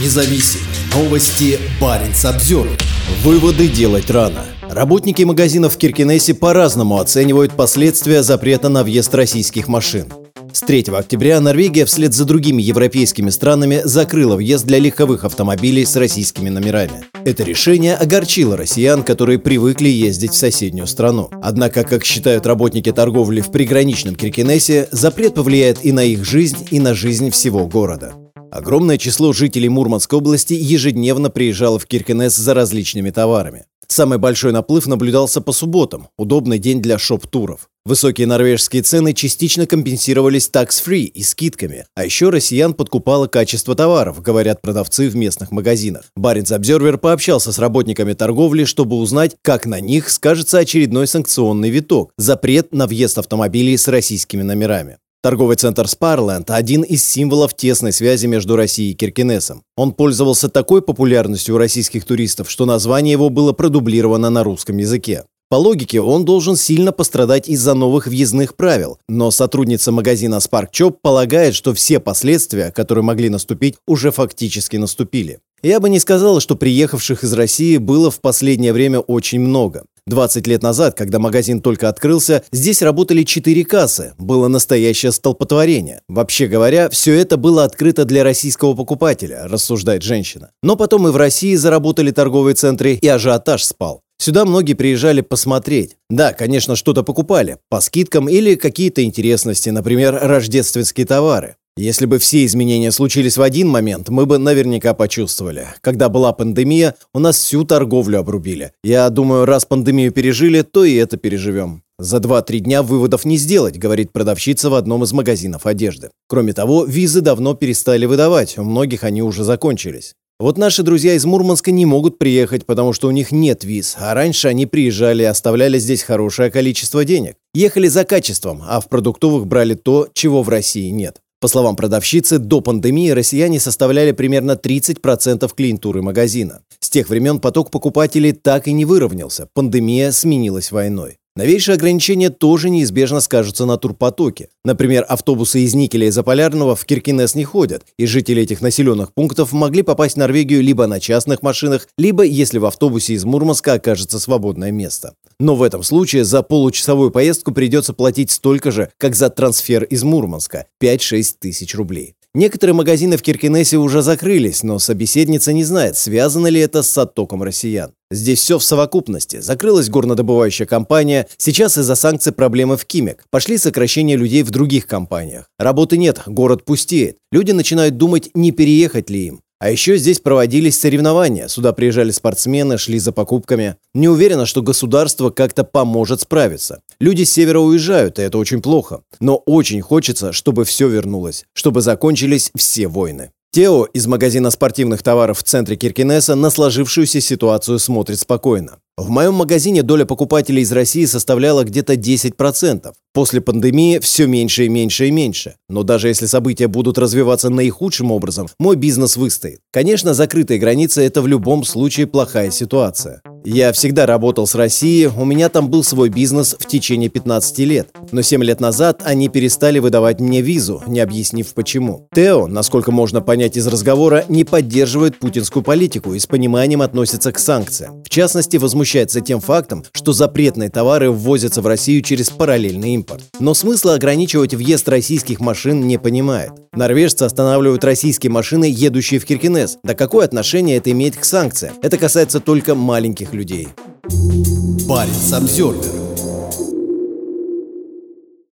независим. Новости Баренц обзор. Выводы делать рано. Работники магазинов в Киркинессе по-разному оценивают последствия запрета на въезд российских машин. С 3 октября Норвегия вслед за другими европейскими странами закрыла въезд для легковых автомобилей с российскими номерами. Это решение огорчило россиян, которые привыкли ездить в соседнюю страну. Однако, как считают работники торговли в приграничном Киркинессе, запрет повлияет и на их жизнь, и на жизнь всего города. Огромное число жителей Мурманской области ежедневно приезжало в Киркенес за различными товарами. Самый большой наплыв наблюдался по субботам, удобный день для шоп-туров. Высокие норвежские цены частично компенсировались tax-free и скидками, а еще россиян подкупало качество товаров, говорят продавцы в местных магазинах. Баренц Обзервер пообщался с работниками торговли, чтобы узнать, как на них скажется очередной санкционный виток – запрет на въезд автомобилей с российскими номерами. Торговый центр Спарленд – один из символов тесной связи между Россией и Киркинесом. Он пользовался такой популярностью у российских туристов, что название его было продублировано на русском языке. По логике, он должен сильно пострадать из-за новых въездных правил, но сотрудница магазина Spark Chop полагает, что все последствия, которые могли наступить, уже фактически наступили. Я бы не сказала, что приехавших из России было в последнее время очень много. 20 лет назад, когда магазин только открылся, здесь работали 4 кассы. Было настоящее столпотворение. Вообще говоря, все это было открыто для российского покупателя, рассуждает женщина. Но потом и в России заработали торговые центры, и ажиотаж спал. Сюда многие приезжали посмотреть. Да, конечно, что-то покупали, по скидкам или какие-то интересности, например, рождественские товары. Если бы все изменения случились в один момент, мы бы наверняка почувствовали. Когда была пандемия, у нас всю торговлю обрубили. Я думаю, раз пандемию пережили, то и это переживем. За 2-3 дня выводов не сделать, говорит продавщица в одном из магазинов одежды. Кроме того, визы давно перестали выдавать, у многих они уже закончились. Вот наши друзья из Мурманска не могут приехать, потому что у них нет виз, а раньше они приезжали и оставляли здесь хорошее количество денег. Ехали за качеством, а в продуктовых брали то, чего в России нет. По словам продавщицы, до пандемии россияне составляли примерно 30% клиентуры магазина. С тех времен поток покупателей так и не выровнялся, пандемия сменилась войной. Новейшие ограничения тоже неизбежно скажутся на турпотоке. Например, автобусы из Никеля и Заполярного в Киркинес не ходят, и жители этих населенных пунктов могли попасть в Норвегию либо на частных машинах, либо если в автобусе из Мурманска окажется свободное место. Но в этом случае за получасовую поездку придется платить столько же, как за трансфер из Мурманска – 5-6 тысяч рублей. Некоторые магазины в Киркинессе уже закрылись, но собеседница не знает, связано ли это с оттоком россиян. Здесь все в совокупности. Закрылась горнодобывающая компания, сейчас из-за санкций проблемы в Кимек. Пошли сокращения людей в других компаниях. Работы нет, город пустеет. Люди начинают думать, не переехать ли им. А еще здесь проводились соревнования. Сюда приезжали спортсмены, шли за покупками. Не уверена, что государство как-то поможет справиться. Люди с севера уезжают, и это очень плохо. Но очень хочется, чтобы все вернулось, чтобы закончились все войны. Тео из магазина спортивных товаров в центре Киркинесса на сложившуюся ситуацию смотрит спокойно. В моем магазине доля покупателей из России составляла где-то 10%. После пандемии все меньше и меньше и меньше. Но даже если события будут развиваться наихудшим образом, мой бизнес выстоит. Конечно, закрытые границы – это в любом случае плохая ситуация. Я всегда работал с Россией, у меня там был свой бизнес в течение 15 лет. Но 7 лет назад они перестали выдавать мне визу, не объяснив почему. Тео, насколько можно понять из разговора, не поддерживает путинскую политику и с пониманием относится к санкциям. В частности, возмущается тем фактом, что запретные товары ввозятся в Россию через параллельный импорт. Но смысла ограничивать въезд российских машин не понимает. Норвежцы останавливают российские машины, едущие в Киркинес. Да какое отношение это имеет к санкциям? Это касается только маленьких людей. Парень Самсервер